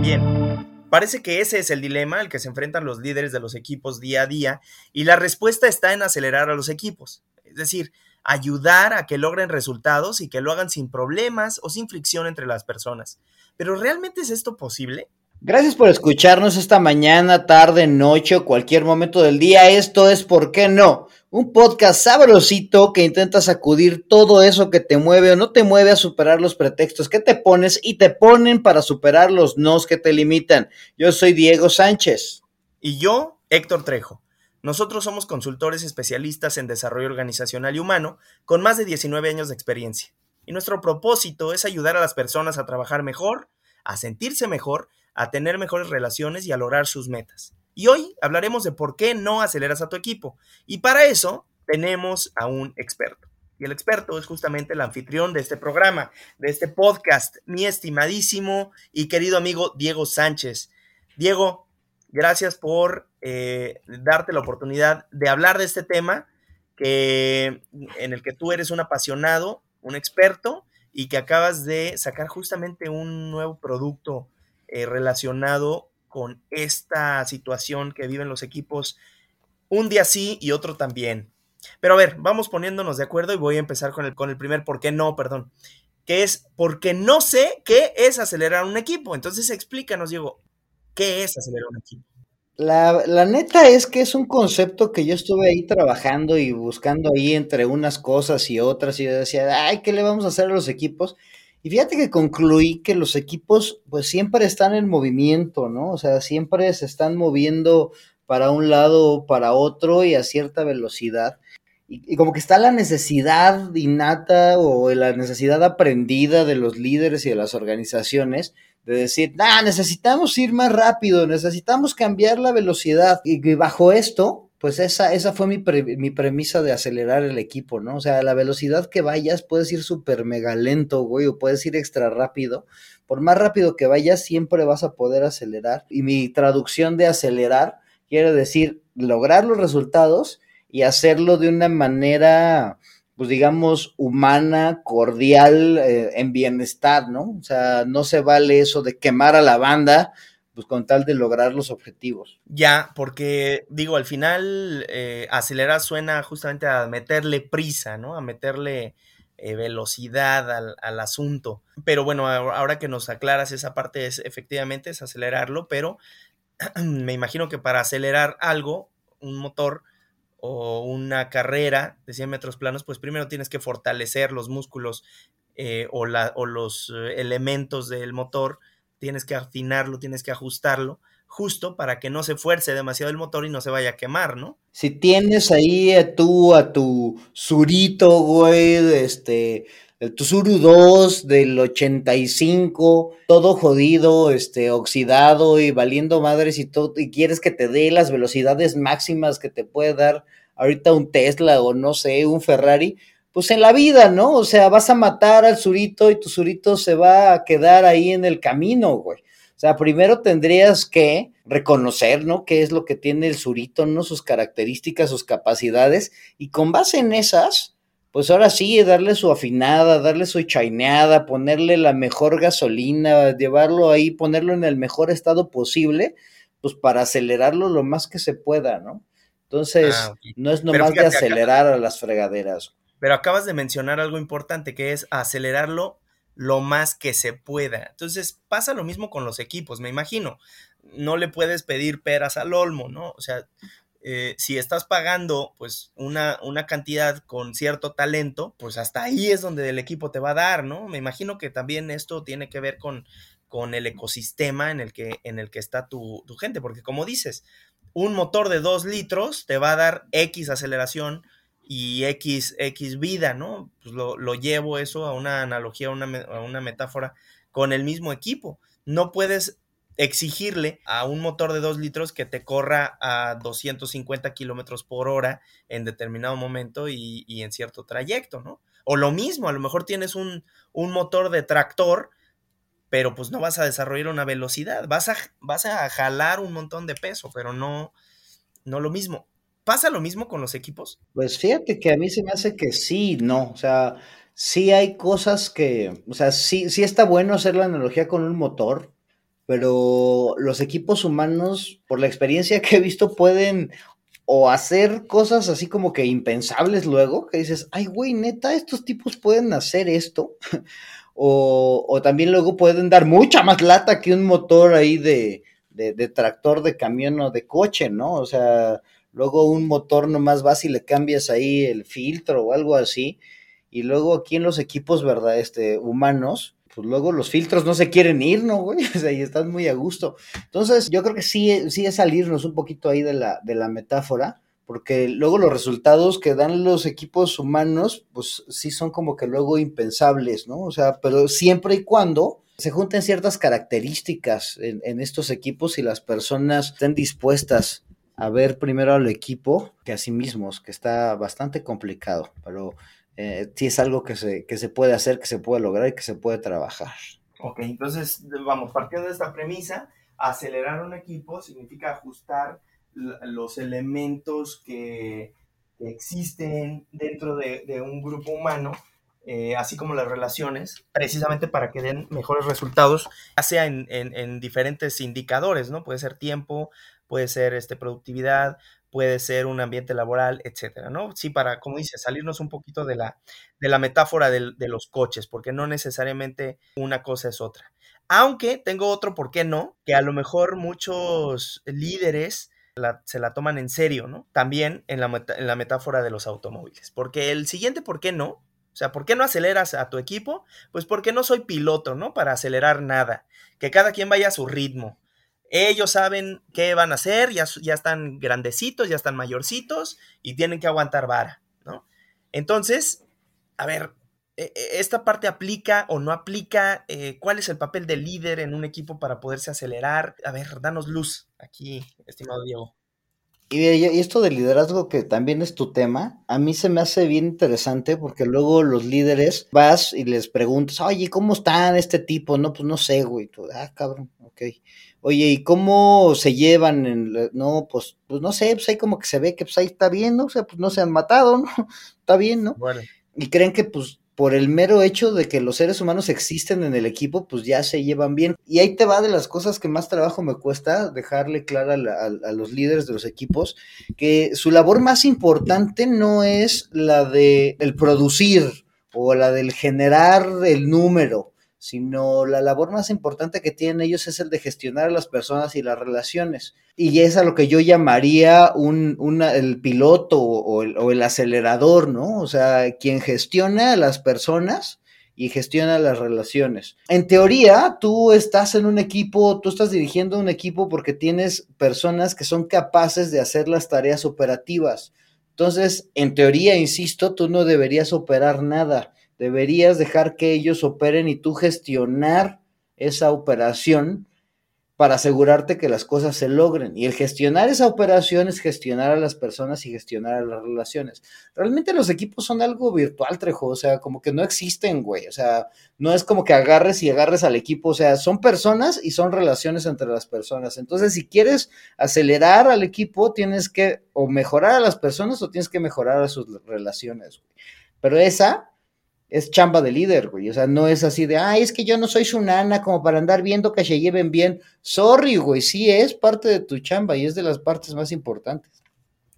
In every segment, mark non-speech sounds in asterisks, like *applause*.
bien? Parece que ese es el dilema al que se enfrentan los líderes de los equipos día a día y la respuesta está en acelerar a los equipos, es decir, ayudar a que logren resultados y que lo hagan sin problemas o sin fricción entre las personas. Pero ¿realmente es esto posible? Gracias por escucharnos esta mañana, tarde, noche o cualquier momento del día. Esto es ¿Por qué no? Un podcast sabrosito que intenta sacudir todo eso que te mueve o no te mueve a superar los pretextos que te pones y te ponen para superar los nos que te limitan. Yo soy Diego Sánchez. Y yo, Héctor Trejo. Nosotros somos consultores especialistas en desarrollo organizacional y humano con más de 19 años de experiencia. Y nuestro propósito es ayudar a las personas a trabajar mejor, a sentirse mejor a tener mejores relaciones y a lograr sus metas. Y hoy hablaremos de por qué no aceleras a tu equipo. Y para eso tenemos a un experto. Y el experto es justamente el anfitrión de este programa, de este podcast, mi estimadísimo y querido amigo Diego Sánchez. Diego, gracias por eh, darte la oportunidad de hablar de este tema que, en el que tú eres un apasionado, un experto y que acabas de sacar justamente un nuevo producto eh, relacionado con esta situación que viven los equipos un día sí y otro también. Pero a ver, vamos poniéndonos de acuerdo y voy a empezar con el, con el primer por qué no, perdón, que es porque no sé qué es acelerar un equipo. Entonces explícanos, Diego, ¿qué es acelerar un equipo? La, la, neta es que es un concepto que yo estuve ahí trabajando y buscando ahí entre unas cosas y otras y yo decía, ay, ¿qué le vamos a hacer a los equipos? Y fíjate que concluí que los equipos pues siempre están en movimiento, ¿no? O sea, siempre se están moviendo para un lado o para otro y a cierta velocidad. Y, como que está la necesidad innata o la necesidad aprendida de los líderes y de las organizaciones de decir, ah, necesitamos ir más rápido, necesitamos cambiar la velocidad. Y bajo esto, pues esa, esa fue mi, mi, premisa de acelerar el equipo, ¿no? O sea, la velocidad que vayas, puedes ir súper mega lento, güey, o puedes ir extra rápido. Por más rápido que vayas, siempre vas a poder acelerar. Y mi traducción de acelerar quiere decir lograr los resultados y hacerlo de una manera, pues digamos, humana, cordial, eh, en bienestar, ¿no? O sea, no se vale eso de quemar a la banda pues con tal de lograr los objetivos. Ya, porque digo, al final eh, acelerar suena justamente a meterle prisa, ¿no? A meterle eh, velocidad al, al, asunto. Pero bueno, ahora que nos aclaras esa parte, es efectivamente es acelerarlo, pero *clears throat* me imagino que para acelerar algo, un motor o una carrera de 100 metros planos, pues primero tienes que fortalecer los músculos eh, o, la, o los elementos del motor tienes que afinarlo, tienes que ajustarlo, justo para que no se fuerce demasiado el motor y no se vaya a quemar, ¿no? Si tienes ahí a tú, a tu Surito, güey, este, tu Suru 2 del 85, todo jodido, este, oxidado y valiendo madres y todo, y quieres que te dé las velocidades máximas que te puede dar ahorita un Tesla o no sé, un Ferrari, pues en la vida, ¿no? O sea, vas a matar al surito y tu surito se va a quedar ahí en el camino, güey. O sea, primero tendrías que reconocer, ¿no? ¿Qué es lo que tiene el surito, ¿no? Sus características, sus capacidades. Y con base en esas, pues ahora sí, darle su afinada, darle su chaineada, ponerle la mejor gasolina, llevarlo ahí, ponerlo en el mejor estado posible, pues para acelerarlo lo más que se pueda, ¿no? Entonces, ah, no es nomás de acelerar a las fregaderas. Pero acabas de mencionar algo importante que es acelerarlo lo más que se pueda. Entonces pasa lo mismo con los equipos, me imagino. No le puedes pedir peras al olmo, ¿no? O sea, eh, si estás pagando pues una, una, cantidad con cierto talento, pues hasta ahí es donde el equipo te va a dar, ¿no? Me imagino que también esto tiene que ver con, con el ecosistema en el que, en el que está tu, tu gente, porque como dices, un motor de 2 litros te va a dar X aceleración y X, X vida, ¿no? Pues lo, llevo eso a una analogía, a una, a una metáfora con el mismo equipo. No puedes exigirle a un motor de 2 litros que te corra a 250 kilómetros por hora en determinado momento y, y, en cierto trayecto, ¿no? O lo mismo, a lo mejor tienes un, un, motor de tractor, pero pues no vas a desarrollar una velocidad, vas a, vas a jalar un montón de peso, pero no, no lo mismo. ¿Pasa lo mismo con los equipos? Pues fíjate que a mí se me hace que sí, no. O sea, sí hay cosas que, o sea, sí, sí está bueno hacer la analogía con un motor, pero los equipos humanos, por la experiencia que he visto, pueden o hacer cosas así como que impensables luego, que dices, ay, güey, neta, estos tipos pueden hacer esto. *laughs* o, o, también luego pueden dar mucha más lata que un motor ahí de, de, de, tractor, de camión o de coche, ¿no? O sea, luego un motor nomás vas y le cambias ahí el filtro o algo así. Y luego aquí en los equipos, ¿verdad? Este, humanos, pues luego los filtros no se quieren ir, ¿no, güey? *laughs* O sea, y están muy a gusto. Entonces, yo creo que sí, sí es salirnos un poquito ahí de la, de la metáfora, porque luego los resultados que dan los equipos humanos, pues sí son como que luego impensables, ¿no? O sea, pero siempre y cuando se junten ciertas características en, en estos equipos y las personas estén dispuestas a ver primero al equipo que a sí mismos, que está bastante complicado, pero eh, sí es algo que se, que se puede hacer, que se puede lograr y que se puede trabajar. Ok, entonces vamos, partiendo de esta premisa, acelerar un equipo significa ajustar los elementos que, existen dentro de, un grupo humano, eh, así como las relaciones, precisamente para que den mejores resultados, ya sea en, en, diferentes indicadores, ¿no? Puede ser tiempo, puede ser este, productividad, puede ser un ambiente laboral, etcétera, ¿no? Sí, para, como dice, salirnos un poquito de la, de la metáfora de, de, los coches, porque no necesariamente una cosa es otra. Aunque tengo otro, ¿por qué no? Que a lo mejor muchos líderes la, se la toman en serio, ¿no? También en la, en la metáfora de los automóviles, porque el siguiente, ¿por qué no? O sea, ¿por qué no aceleras a tu equipo? Pues porque no soy piloto, ¿no? Para acelerar nada. Que cada quien vaya a su ritmo ellos saben qué van a hacer, ya, ya están grandecitos, ya están mayorcitos y tienen que aguantar vara, ¿no? Entonces, a ver, e, e, ¿esta parte aplica o no aplica? Eh, ¿Cuál es el papel del líder en un equipo para poderse acelerar? A ver, danos luz aquí, estimado Diego. Y, esto del liderazgo que también es tu tema, a mí se me hace bien interesante porque luego los líderes vas y les preguntas, oye, ¿cómo están este tipo? No, pues no sé, güey. Ah, cabrón, ok. Oye, ¿y cómo se llevan? En, no, pues, pues no sé, pues ahí como que se ve que pues ahí está bien, ¿no? O sea, pues no se han matado, ¿no? *laughs* está bien, ¿no? Bueno. Y creen que pues por el mero hecho de que los seres humanos existen en el equipo, pues ya se llevan bien. Y ahí te va de las cosas que más trabajo me cuesta dejarle clara a, a, a los líderes de los equipos que su labor más importante no es la de el producir o la del generar el número sino la labor más importante que tienen ellos es el de gestionar a las personas y las relaciones. Y es a lo que yo llamaría un, una, el piloto o el, o el acelerador, ¿no? O sea, quien gestiona a las personas y gestiona las relaciones. En teoría, tú estás en un equipo, tú estás dirigiendo un equipo porque tienes personas que son capaces de hacer las tareas operativas. Entonces, en teoría, insisto, tú no deberías operar nada deberías dejar que ellos operen y tú gestionar esa operación para asegurarte que las cosas se logren. Y el gestionar esa operación es gestionar a las personas y gestionar a las relaciones. Realmente los equipos son algo virtual, Trejo, o sea, como que no existen, güey. O sea, no es como que agarres y agarres al equipo, o sea, son personas y son relaciones entre las personas. Entonces, si quieres acelerar al equipo, tienes que o mejorar a las personas o tienes que mejorar a sus relaciones, güey. Pero esa es chamba de líder, güey. O sea, no es así de, ay, es que yo no soy su nana como para andar viendo que se lleven bien. Sorry, güey, sí es parte de tu chamba y es de las partes más importantes.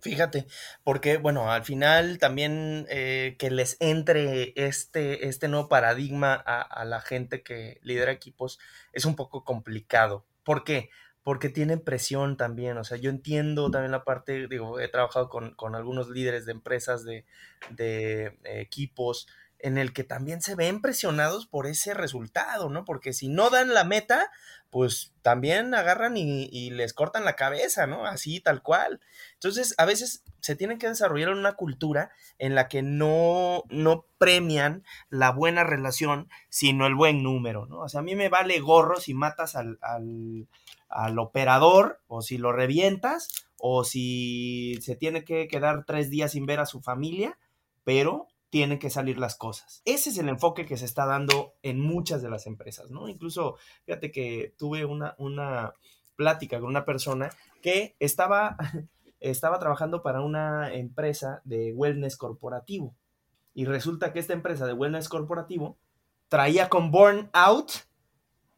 Fíjate, porque, bueno, al final también eh, que les entre este, este nuevo paradigma a, a, la gente que lidera equipos es un poco complicado. ¿Por qué? Porque tienen presión también. O sea, yo entiendo también la parte, digo, he trabajado con, con algunos líderes de empresas, de, de eh, equipos, en el que también se ven presionados por ese resultado, ¿no? Porque si no dan la meta, pues también agarran y, les cortan la cabeza, ¿no? Así, tal cual. Entonces, a veces se tiene que desarrollar una cultura en la que no, no premian la buena relación, sino el buen número, ¿no? O sea, a mí me vale gorro si matas al, al, al operador o si lo revientas o si se tiene que quedar tres días sin ver a su familia, pero tienen que salir las cosas. Ese es el enfoque que se está dando en muchas de las empresas, ¿no? Incluso, fíjate que tuve una, una plática con una persona que estaba, *laughs* estaba trabajando para una empresa de wellness corporativo. Y resulta que esta empresa de wellness corporativo traía con burnout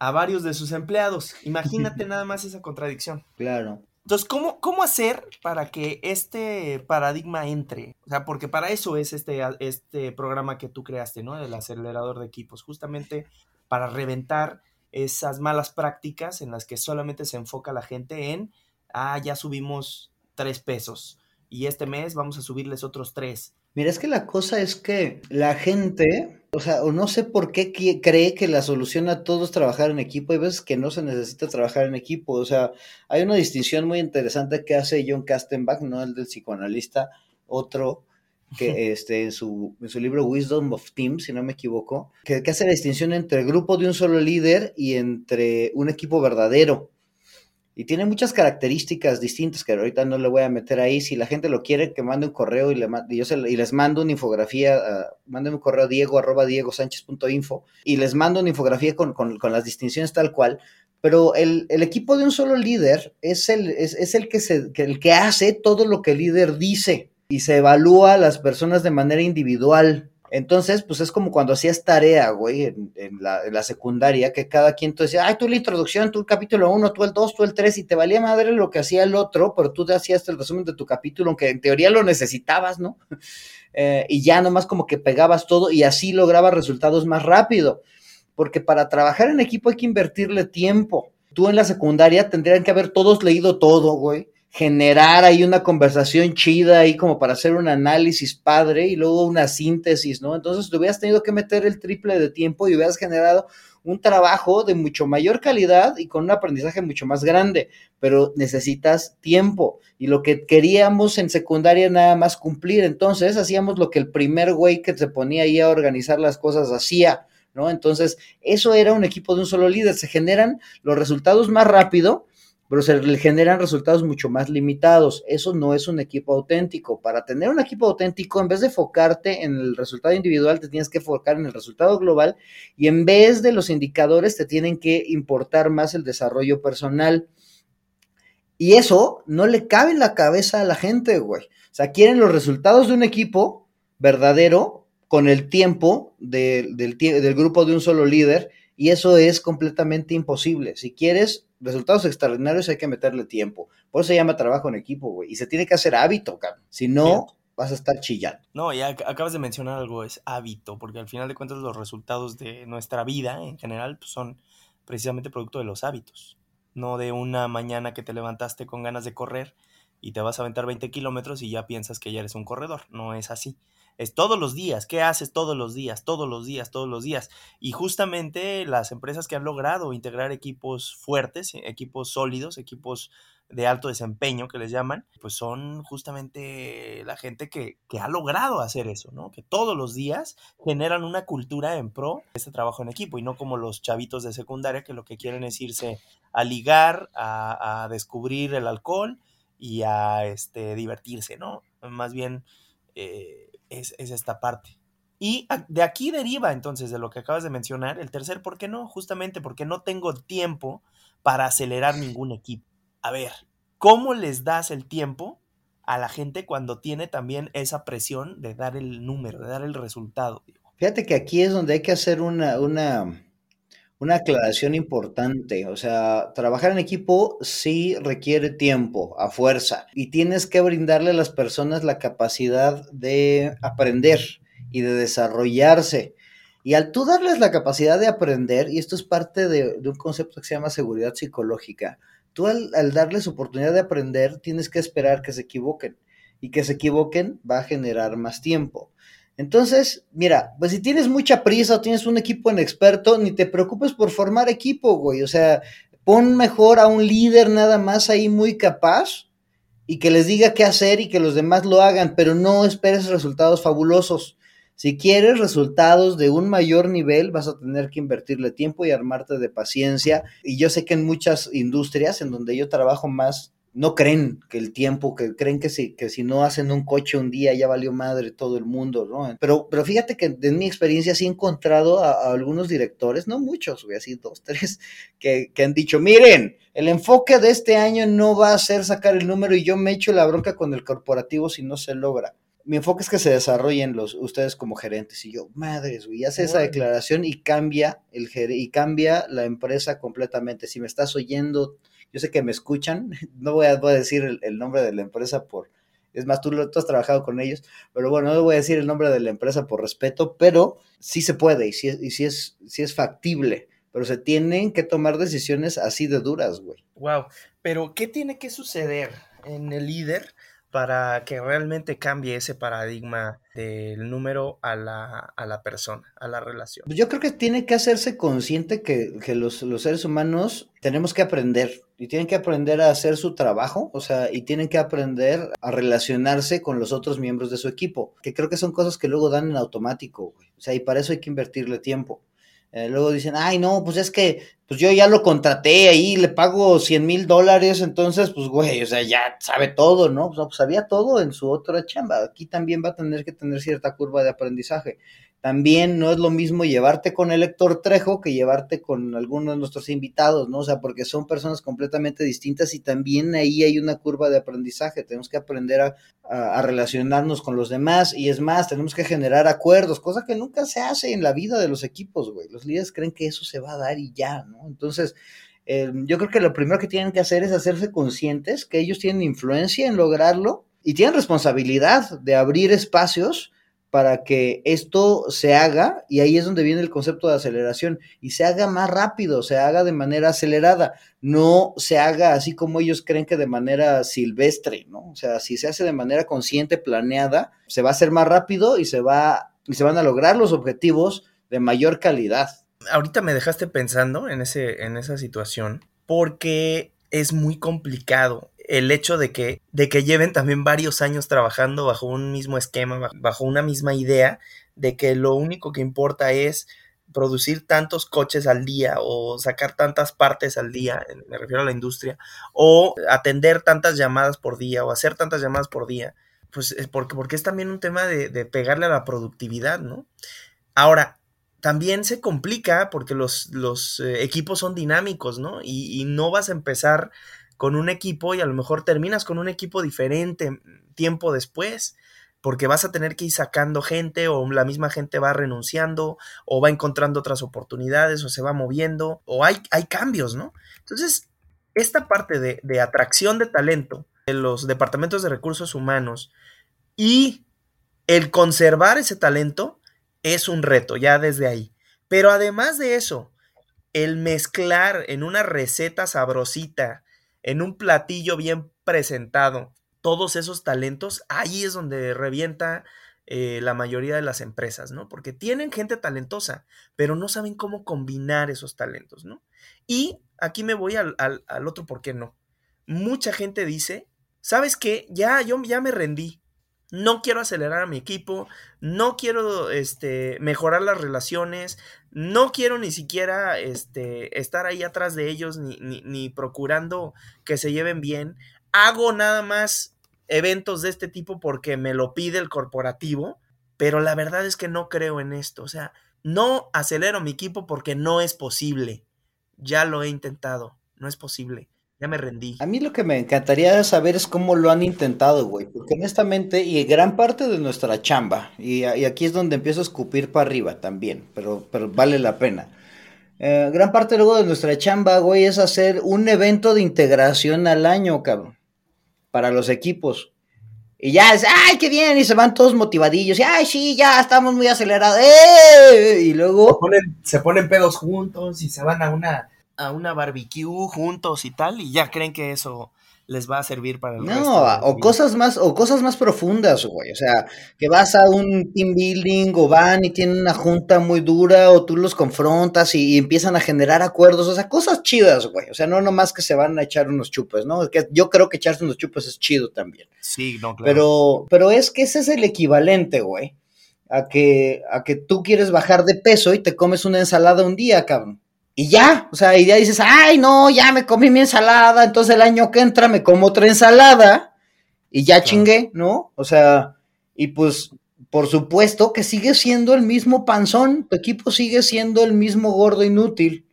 a varios de sus empleados. Imagínate *laughs* nada más esa contradicción. Claro. Entonces, ¿cómo, ¿cómo hacer para que este paradigma entre? O sea, porque para eso es este, este programa que tú creaste, ¿no? El acelerador de equipos, justamente para reventar esas malas prácticas en las que solamente se enfoca la gente en, ah, ya subimos tres pesos y este mes vamos a subirles otros tres. Mira, es que la cosa es que la gente, o sea, o no sé por qué cree que la solución a todo es trabajar en equipo. Hay veces que no se necesita trabajar en equipo. O sea, hay una distinción muy interesante que hace John Kastenbach, no el del psicoanalista, otro que este, en, su, en su libro Wisdom of Teams, si no me equivoco, que, que hace la distinción entre el grupo de un solo líder y entre un equipo verdadero y tiene muchas características distintas que ahorita no le voy a meter ahí. Si la gente lo quiere, que mande un correo y, les mando una infografía, uh, manden un correo a diego arroba diego info y les mando una infografía con, con, con las distinciones tal cual. Pero el, el, equipo de un solo líder es el, es, es el, que se, el que hace todo lo que el líder dice y se evalúa a las personas de manera individual. Entonces, pues es como cuando hacías tarea, güey, en, la, secundaria, que cada quien tú decía, ay, tú la introducción, tú el capítulo 1, tú el 2, tú el 3, y te valía madre lo que hacía el otro, pero tú te hacías el resumen de tu capítulo, aunque en teoría lo necesitabas, ¿no? *laughs* Eh, y ya nomás como que pegabas todo y así lograbas resultados más rápido, porque para trabajar en equipo hay que invertirle tiempo. Tú en la secundaria tendrían que haber todos leído todo, güey generar ahí una conversación chida ahí como para hacer un análisis padre y luego una síntesis, ¿no? Entonces te hubieras tenido que meter el triple de tiempo y hubieras generado un trabajo de mucho mayor calidad y con un aprendizaje mucho más grande, pero necesitas tiempo y lo que queríamos en secundaria nada más cumplir, entonces hacíamos lo que el primer güey que se ponía ahí a organizar las cosas hacía, ¿no? Entonces, eso era un equipo de un solo líder, se generan los resultados más rápido, pero se le generan resultados mucho más limitados. Eso no es un equipo auténtico. Para tener un equipo auténtico, en vez de enfocarte en el resultado individual, te tienes que enfocar en el resultado global y en vez de los indicadores, te tienen que importar más el desarrollo personal. Y eso no le cabe en la cabeza a la gente, güey. O sea, quieren los resultados de un equipo verdadero con el tiempo del, del grupo de un solo líder y eso es completamente imposible. Si quieres resultados extraordinarios hay que meterle tiempo. Por eso se llama trabajo en equipo, güey. Y se tiene que hacer hábito, cabrón. Si no, vas a estar chillando. No, ya acabas de mencionar algo, es hábito, porque al final de cuentas los resultados de nuestra vida en general pues, son precisamente producto de los hábitos. No de una mañana que te levantaste con ganas de correr y te vas a aventar 20 kilómetros y ya piensas que ya eres un corredor. No es así es todos los días. ¿Qué haces todos los días? Todos los días, todos los días. Y justamente las empresas que han logrado integrar equipos fuertes, equipos sólidos, equipos de alto desempeño que les llaman, pues son justamente la gente que, que, ha logrado hacer eso, ¿no? Que todos los días generan una cultura en pro de este trabajo en equipo y no como los chavitos de secundaria que lo que quieren es irse a ligar, a, a descubrir el alcohol y a este, divertirse, ¿no? Más bien eh, es, esta parte. Y de aquí deriva entonces de lo que acabas de mencionar, el tercer, ¿por qué no? Justamente porque no tengo tiempo para acelerar ningún equipo. A ver, ¿cómo les das el tiempo a la gente cuando tiene también esa presión de dar el número, de dar el resultado? Fíjate que aquí es donde hay que hacer una, una, una aclaración importante, o sea, trabajar en equipo sí requiere tiempo, a fuerza, y tienes que brindarle a las personas la capacidad de aprender y de desarrollarse. Y al tú darles la capacidad de aprender, y esto es parte de, un concepto que se llama seguridad psicológica, tú al, al darles oportunidad de aprender, tienes que esperar que se equivoquen, y que se equivoquen va a generar más tiempo. Entonces, mira, pues si tienes mucha prisa o tienes un equipo inexperto, ni te preocupes por formar equipo, güey. O sea, pon mejor a un líder nada más ahí muy capaz y que les diga qué hacer y que los demás lo hagan, pero no esperes resultados fabulosos. Si quieres resultados de un mayor nivel, vas a tener que invertirle tiempo y armarte de paciencia. Y yo sé que en muchas industrias en donde yo trabajo más, no creen que el tiempo, que creen que si, que si no hacen un coche un día ya valió madre todo el mundo, ¿no? Pero, pero fíjate que en mi experiencia sí he encontrado a, algunos directores, no muchos, voy así dos, *laughs* tres, que, que, han dicho, miren, el enfoque de este año no va a ser sacar el número y yo me echo la bronca con el corporativo si no se logra. mi enfoque es que se desarrollen los, ustedes como gerentes. Y yo, madres, güey, hace esa declaración y cambia el y cambia la empresa completamente. Si me estás oyendo, yo sé que me escuchan, *laughs* no voy a, decir el, nombre de la empresa por, es más, tú, tú, has trabajado con ellos, pero bueno, no voy a decir el nombre de la empresa por respeto, pero sí se puede y sí, y sí es, sí es factible pero se tienen que tomar decisiones así de duras, güey. Wow, pero ¿qué tiene que suceder en el líder para que realmente cambie ese paradigma del número a la, persona, a la relación? Yo creo que tiene que hacerse consciente que, los, los, seres humanos tenemos que aprender y tienen que aprender a hacer su trabajo, o sea, y tienen que aprender a relacionarse con los otros miembros de su equipo, que creo que son cosas que luego dan en automático. O sea, y para eso hay que invertirle tiempo. Eh, luego dicen, ay, no, pues es que pues yo ya lo contraté ahí, le pago 100 mil dólares, entonces, pues, güey, o sea, ya sabe todo, ¿no? Pues, pues, sabía todo en su otra chamba. Aquí también va a tener que tener cierta curva de aprendizaje. También no es lo mismo llevarte con el Héctor Trejo que llevarte con algunos de nuestros invitados, ¿no? O sea, porque son personas completamente distintas y también ahí hay una curva de aprendizaje. Tenemos que aprender a, relacionarnos con los demás y es más, tenemos que generar acuerdos, cosa que nunca se hace en la vida de los equipos, güey. Los líderes creen que eso se va a dar y ya, ¿no? Entonces, eh, yo creo que lo primero que tienen que hacer es hacerse conscientes que ellos tienen influencia en lograrlo y tienen responsabilidad de abrir espacios para que esto se haga, y ahí es donde viene el concepto de aceleración, y se haga más rápido, se haga de manera acelerada, no se haga así como ellos creen que de manera silvestre, ¿no? O sea, si se hace de manera consciente, planeada, se va a hacer más rápido y se va y se van a lograr los objetivos de mayor calidad. Ahorita me dejaste pensando en ese en esa situación porque es muy complicado el hecho de que, de que lleven también varios años trabajando bajo un mismo esquema, bajo una misma idea, de que lo único que importa es producir tantos coches al día o sacar tantas partes al día, me refiero a la industria, o atender tantas llamadas por día o hacer tantas llamadas por día, pues es porque, porque es también un tema de, pegarle a la productividad, ¿no? Ahora, también se complica porque los, los eh, equipos son dinámicos, ¿no? Y no vas a empezar con un equipo y a lo mejor terminas con un equipo diferente tiempo después, porque vas a tener que ir sacando gente o la misma gente va renunciando o va encontrando otras oportunidades o se va moviendo o hay, hay cambios, ¿no? Entonces, esta parte de, de atracción de talento de los departamentos de recursos humanos y el conservar ese talento es un reto ya desde ahí. Pero además de eso, el mezclar en una receta sabrosita en un platillo bien presentado todos esos talentos, ahí es donde revienta eh, la mayoría de las empresas, ¿no? Porque tienen gente talentosa, pero no saben cómo combinar esos talentos, ¿no? Y aquí me voy al, al otro por qué no. Mucha gente dice, ¿sabes qué? Ya, yo ya me rendí no quiero acelerar a mi equipo, no quiero este, mejorar las relaciones, no quiero ni siquiera este, estar ahí atrás de ellos ni, ni, procurando que se lleven bien. Hago nada más eventos de este tipo porque me lo pide el corporativo, pero la verdad es que no creo en esto. O sea, no acelero mi equipo porque no es posible. Ya lo he intentado, no es posible me rendí. A mí lo que me encantaría saber es cómo lo han intentado, güey. Porque honestamente, y gran parte de nuestra chamba, y, aquí es donde empiezo a escupir para arriba también, pero, pero vale la pena. Eh, gran parte luego de nuestra chamba, güey, es hacer un evento de integración al año, cabrón. Para los equipos. Y ya es, ay, qué bien, y se van todos motivadillos, y ay, sí, ya estamos muy acelerados, ¡eh! Y luego... Se ponen, se ponen pedos juntos y se van a una a una barbecue juntos y tal, y ya creen que eso les va a servir para el no, o cosas más, o cosas más profundas, güey. O sea, que vas a un team building o van y tienen una junta muy dura, o tú los confrontas y, empiezan a generar acuerdos, o sea, cosas chidas, güey. O sea, no nomás que se van a echar unos chupes, ¿no? Que yo creo que echarse unos chupes es chido también. Sí, no, claro. Pero, pero es que ese es el equivalente, güey. A que, a que tú quieres bajar de peso y te comes una ensalada un día, cabrón. Y ya, o sea, y ya dices, ay, no, ya me comí mi ensalada, entonces el año que entra me como otra ensalada y ya chingué, ¿no? O sea, y pues, por supuesto que sigue siendo el mismo panzón, tu equipo sigue siendo el mismo gordo inútil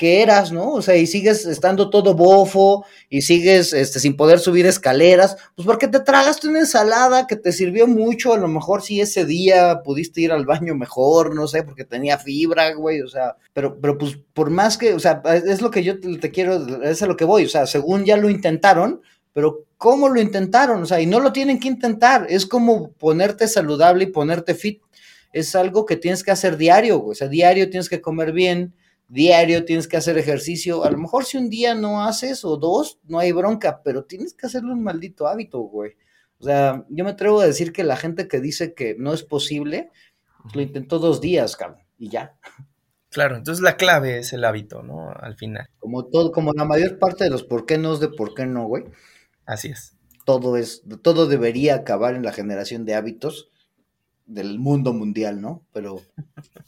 que eras, ¿no? O sea, y sigues estando todo bofo y sigues este, sin poder subir escaleras, pues porque te tragaste una ensalada que te sirvió mucho, a lo mejor si ese día pudiste ir al baño mejor, no sé, porque tenía fibra, güey, o sea, pero, pero pues por más que, o sea, es lo que yo te, quiero, es a lo que voy, o sea, según ya lo intentaron, pero ¿cómo lo intentaron? O sea, y no lo tienen que intentar, es como ponerte saludable y ponerte fit, es algo que tienes que hacer diario, güey, o sea, diario tienes que comer bien, diario, tienes que hacer ejercicio. A lo mejor si un día no haces o dos, no hay bronca, pero tienes que hacerlo un maldito hábito, güey. O sea, yo me atrevo a decir que la gente que dice que no es posible, lo intentó dos días, cabrón, y ya. Claro, entonces la clave es el hábito, ¿no? Al final. Como todo, como la mayor parte de los por qué no es de por qué no, güey. Así es. Todo es, todo debería acabar en la generación de hábitos del mundo mundial, ¿no? Pero,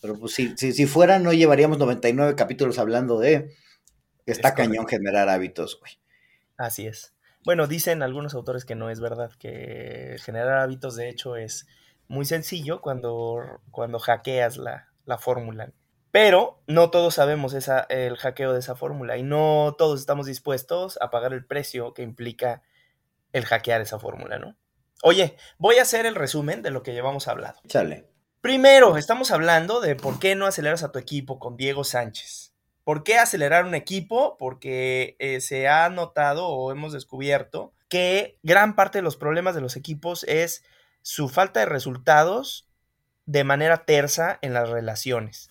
pero pues si, si, fuera, no llevaríamos 99 capítulos hablando de que está cañón generar hábitos, güey. Así es. Bueno, dicen algunos autores que no es verdad, que generar hábitos de hecho es muy sencillo cuando, cuando hackeas la, la fórmula. Pero no todos sabemos esa, el hackeo de esa fórmula y no todos estamos dispuestos a pagar el precio que implica el hackear esa fórmula, ¿no? Oye, voy a hacer el resumen de lo que llevamos hablado. Chale. Primero, estamos hablando de por qué no aceleras a tu equipo con Diego Sánchez. ¿Por qué acelerar un equipo? Porque eh, se ha notado o hemos descubierto que gran parte de los problemas de los equipos es su falta de resultados de manera tersa en las relaciones.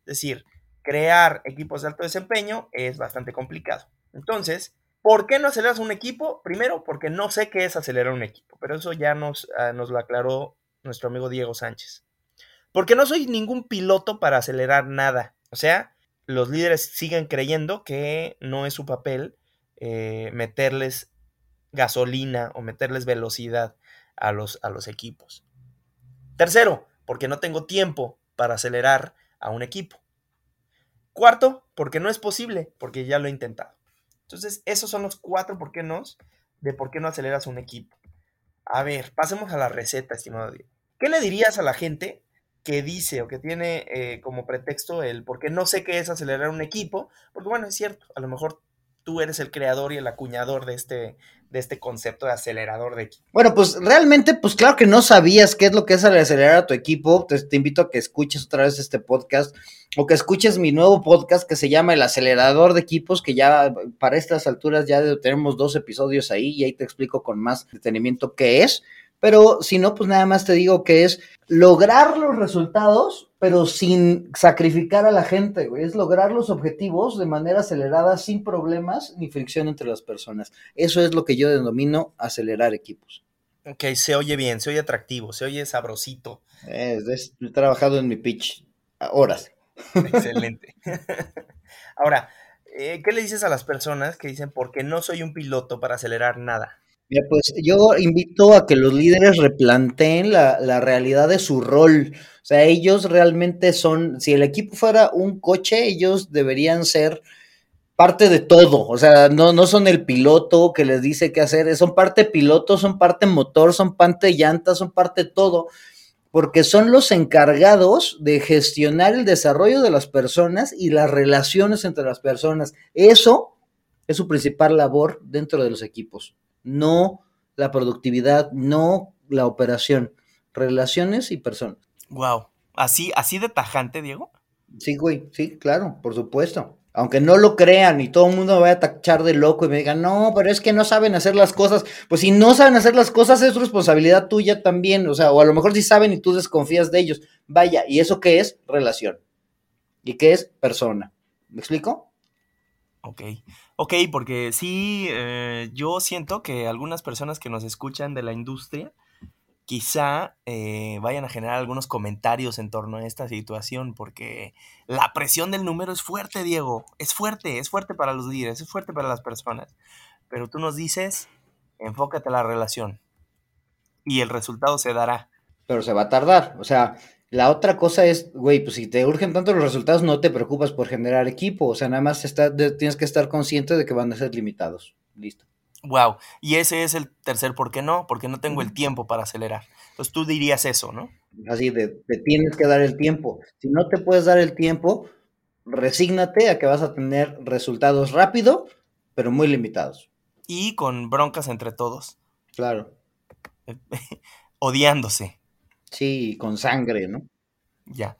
Es decir, crear equipos de alto desempeño es bastante complicado. Entonces, ¿Por qué no aceleras un equipo? Primero, porque no sé qué es acelerar un equipo, pero eso ya nos, ah, nos lo aclaró nuestro amigo Diego Sánchez. Porque no soy ningún piloto para acelerar nada. O sea, los líderes siguen creyendo que no es su papel eh, meterles gasolina o meterles velocidad a los, a los equipos. Tercero, porque no tengo tiempo para acelerar a un equipo. Cuarto, porque no es posible, porque ya lo he intentado. Entonces, esos son los cuatro por qué no de por qué no aceleras un equipo. A ver, pasemos a la receta, estimado Diego. ¿Qué le dirías a la gente que dice o que tiene eh, como pretexto el por qué no sé qué es acelerar un equipo? Porque bueno, es cierto, a lo mejor tú eres el creador y el acuñador de este, de este concepto de acelerador de equipo. Bueno, pues realmente, pues claro que no sabías qué es lo que es acelerar a tu equipo. Te, te, invito a que escuches otra vez este podcast o que escuches mi nuevo podcast que se llama El acelerador de equipos, que ya para estas alturas ya tenemos dos episodios ahí y ahí te explico con más detenimiento qué es. Pero si no, pues nada más te digo que es lograr los resultados, pero sin sacrificar a la gente, güey. Es lograr los objetivos de manera acelerada, sin problemas ni fricción entre las personas. Eso es lo que yo denomino acelerar equipos. Ok, se oye bien, se oye atractivo, se oye sabrosito. he trabajado en mi pitch horas. Excelente. *laughs* Ahora, eh, ¿qué le dices a las personas que dicen, porque no soy un piloto para acelerar nada? Mira, pues yo invito a que los líderes replanteen la, la, realidad de su rol. O sea, ellos realmente son, si el equipo fuera un coche, ellos deberían ser parte de todo. O sea, no, no son el piloto que les dice qué hacer, son parte piloto, son parte motor, son parte llanta, son parte todo, porque son los encargados de gestionar el desarrollo de las personas y las relaciones entre las personas. Eso es su principal labor dentro de los equipos no la productividad, no la operación, relaciones y personas. Wow, así, así de tajante, Diego. Sí, güey, sí, claro, por supuesto. Aunque no lo crean y todo el mundo me vaya a tachar de loco y me digan, no, pero es que no saben hacer las cosas. Pues si no saben hacer las cosas es responsabilidad tuya también. O sea, o a lo mejor sí saben y tú desconfías de ellos. Vaya, ¿y eso qué es? Relación. ¿Y qué es? Persona. ¿Me explico? Ok. Ok, porque sí, eh, yo siento que algunas personas que nos escuchan de la industria quizá eh, vayan a generar algunos comentarios en torno a esta situación, porque la presión del número es fuerte, Diego, es fuerte, es fuerte para los líderes, es fuerte para las personas, pero tú nos dices, enfócate a la relación y el resultado se dará. Pero se va a tardar, o sea, la otra cosa es, güey, pues si te urgen tanto los resultados, no te preocupas por generar equipo. O sea, nada más está, tienes que estar consciente de que van a ser limitados. Listo. Wow. Y ese es el tercer por qué no, porque no tengo el tiempo para acelerar. Entonces tú dirías eso, ¿no? Así, de, te tienes que dar el tiempo. Si no te puedes dar el tiempo, resígnate a que vas a tener resultados rápido, pero muy limitados. Y con broncas entre todos. Claro. *laughs* Odiándose. Sí, con sangre, ¿no? Ya.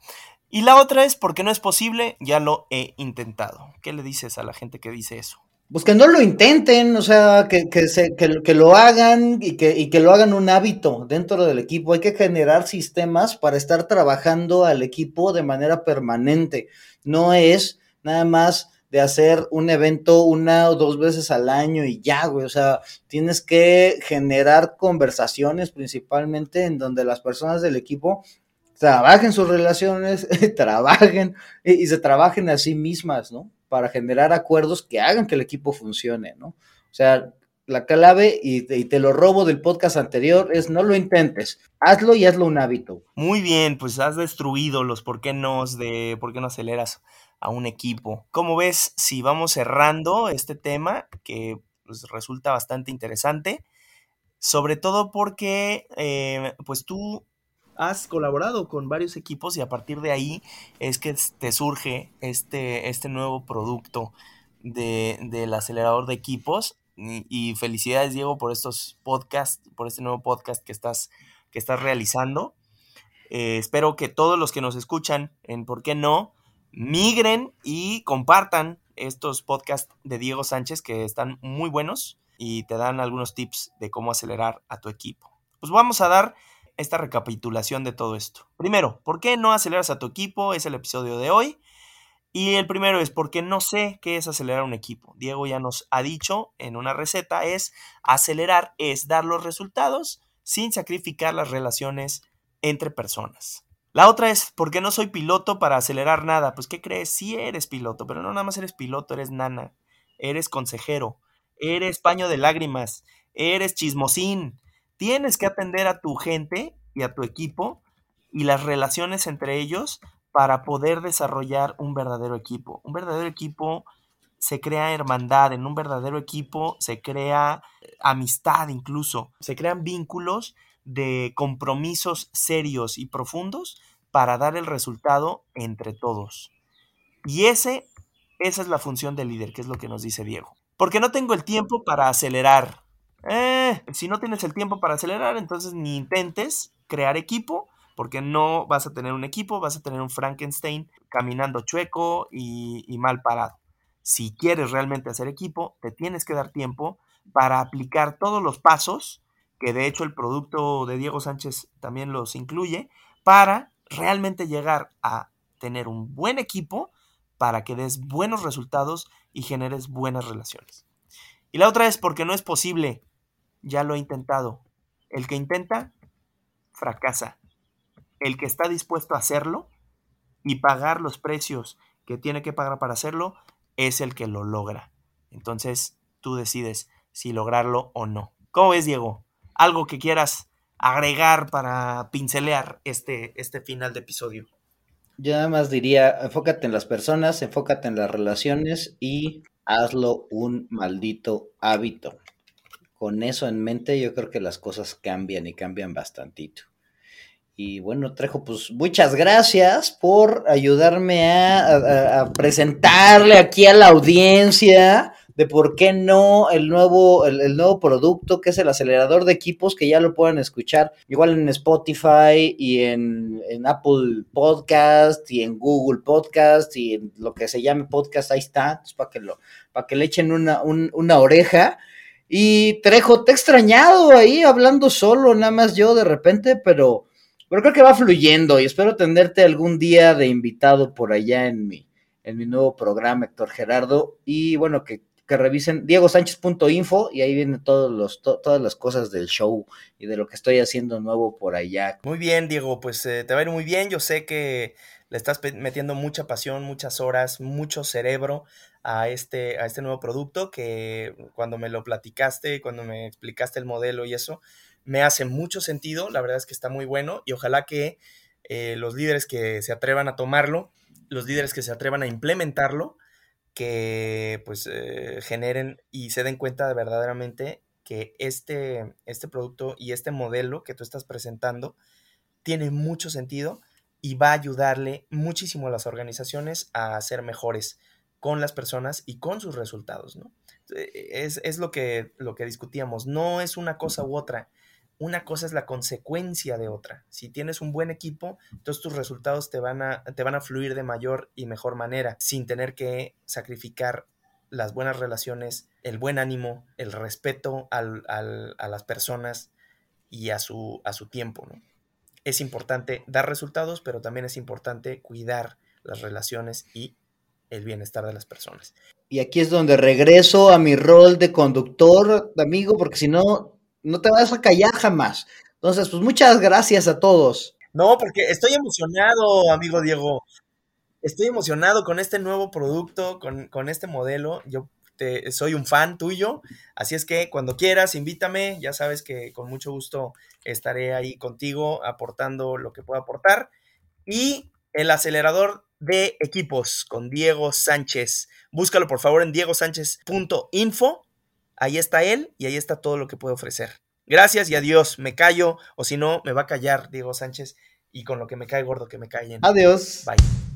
Y la otra es, porque no es posible, ya lo he intentado. ¿Qué le dices a la gente que dice eso? Pues que no lo intenten, o sea, que, que, se, que, que lo hagan y que, y que lo hagan un hábito dentro del equipo. Hay que generar sistemas para estar trabajando al equipo de manera permanente. No es nada más de hacer un evento una o dos veces al año y ya, güey. O sea, tienes que generar conversaciones principalmente en donde las personas del equipo trabajen sus relaciones, *laughs* trabajen y, se trabajen a sí mismas, ¿no? para generar acuerdos que hagan que el equipo funcione, ¿no? O sea, la clave, y y te, lo robo del podcast anterior, es no lo intentes, hazlo y hazlo un hábito. Muy bien, pues has destruido los por qué no de por qué no aceleras a un equipo. ¿Cómo ves si vamos cerrando este tema que pues, resulta bastante interesante? Sobre todo porque eh, pues tú has colaborado con varios equipos y a partir de ahí es que te surge este, este nuevo producto de, del acelerador de equipos. Y, felicidades, Diego, por estos podcasts, por este nuevo podcast que estás, que estás realizando. Eh, espero que todos los que nos escuchan en ¿Por qué no? Migren y compartan estos podcasts de Diego Sánchez que están muy buenos y te dan algunos tips de cómo acelerar a tu equipo. Pues vamos a dar esta recapitulación de todo esto. Primero, ¿por qué no aceleras a tu equipo? Es el episodio de hoy. Y el primero es porque no sé qué es acelerar un equipo. Diego ya nos ha dicho en una receta, es acelerar, es dar los resultados sin sacrificar las relaciones entre personas. La otra es, ¿por qué no soy piloto para acelerar nada? Pues, ¿qué crees? Sí eres piloto, pero no nada más eres piloto, eres nana, eres consejero, eres paño de lágrimas, eres chismosín, tienes que atender a tu gente y a tu equipo y las relaciones entre ellos para poder desarrollar un verdadero equipo. Un verdadero equipo se crea hermandad, en un verdadero equipo se crea amistad incluso, se crean vínculos de compromisos serios y profundos para dar el resultado entre todos. Y ese, esa es la función del líder, que es lo que nos dice Diego. Porque no tengo el tiempo para acelerar, eh, si no tienes el tiempo para acelerar, entonces ni intentes crear equipo, porque no vas a tener un equipo, vas a tener un Frankenstein caminando chueco y, y mal parado. Si quieres realmente hacer equipo, te tienes que dar tiempo para aplicar todos los pasos, que de hecho el producto de Diego Sánchez también los incluye, para realmente llegar a tener un buen equipo para que des buenos resultados y generes buenas relaciones. Y la otra es porque no es posible ya lo he intentado. El que intenta, fracasa. El que está dispuesto a hacerlo y pagar los precios que tiene que pagar para hacerlo, es el que lo logra. Entonces, tú decides si lograrlo o no. ¿Cómo ves, Diego? ¿Algo que quieras agregar para pincelear este, este final de episodio? Yo nada más diría, enfócate en las personas, enfócate en las relaciones y hazlo un maldito hábito con eso en mente, yo creo que las cosas cambian y cambian bastantito. Y bueno, Trejo, pues muchas gracias por ayudarme a, a, presentarle aquí a la audiencia de por qué no el nuevo, el, nuevo producto que es el acelerador de equipos, que ya lo pueden escuchar igual en Spotify y en, en Apple Podcast y en Google Podcast y en lo que se llame podcast, ahí está, para que, lo, para que le echen una, un, una oreja. Y Trejo, te he extrañado ahí hablando solo, nada más yo de repente, pero, pero creo que va fluyendo y espero tenerte algún día de invitado por allá en mi, en mi nuevo programa, Héctor Gerardo. Y bueno, que, que revisen diegosánchez.info y ahí vienen todos los, to, todas las cosas del show y de lo que estoy haciendo nuevo por allá. Muy bien, Diego, pues eh, te va a ir muy bien. Yo sé que le estás metiendo mucha pasión, muchas horas, mucho cerebro a este, a este nuevo producto que cuando me lo platicaste, cuando me explicaste el modelo y eso, me hace mucho sentido. La verdad es que está muy bueno y ojalá que eh, los líderes que se atrevan a tomarlo, los líderes que se atrevan a implementarlo, que pues eh, generen y se den cuenta de verdaderamente que este, este producto y este modelo que tú estás presentando tiene mucho sentido y va a ayudarle muchísimo a las organizaciones a ser mejores con las personas y con sus resultados, ¿no? Es, es, lo, que, lo que discutíamos, no es una cosa u otra, una cosa es la consecuencia de otra. Si tienes un buen equipo, entonces tus resultados te van a, te van a fluir de mayor y mejor manera, sin tener que sacrificar las buenas relaciones, el buen ánimo, el respeto al, al, a las personas y a su, a su tiempo. ¿no? Es importante dar resultados, pero también es importante cuidar las relaciones y el bienestar de las personas. Y aquí es donde regreso a mi rol de conductor, amigo, porque si no, no te vas a callar jamás. Entonces, pues muchas gracias a todos. No, porque estoy emocionado, amigo Diego. Estoy emocionado con este nuevo producto, con, con este modelo. Yo te, soy un fan tuyo, así es que cuando quieras, invítame. Ya sabes que con mucho gusto estaré ahí contigo aportando lo que pueda aportar. Y el acelerador de equipos con Diego Sánchez. Búscalo por favor en diegosánchez.info Ahí está él y ahí está todo lo que puede ofrecer. Gracias y adiós. Me callo o si no, me va a callar Diego Sánchez y con lo que me cae gordo que me callen. Adiós. Bye.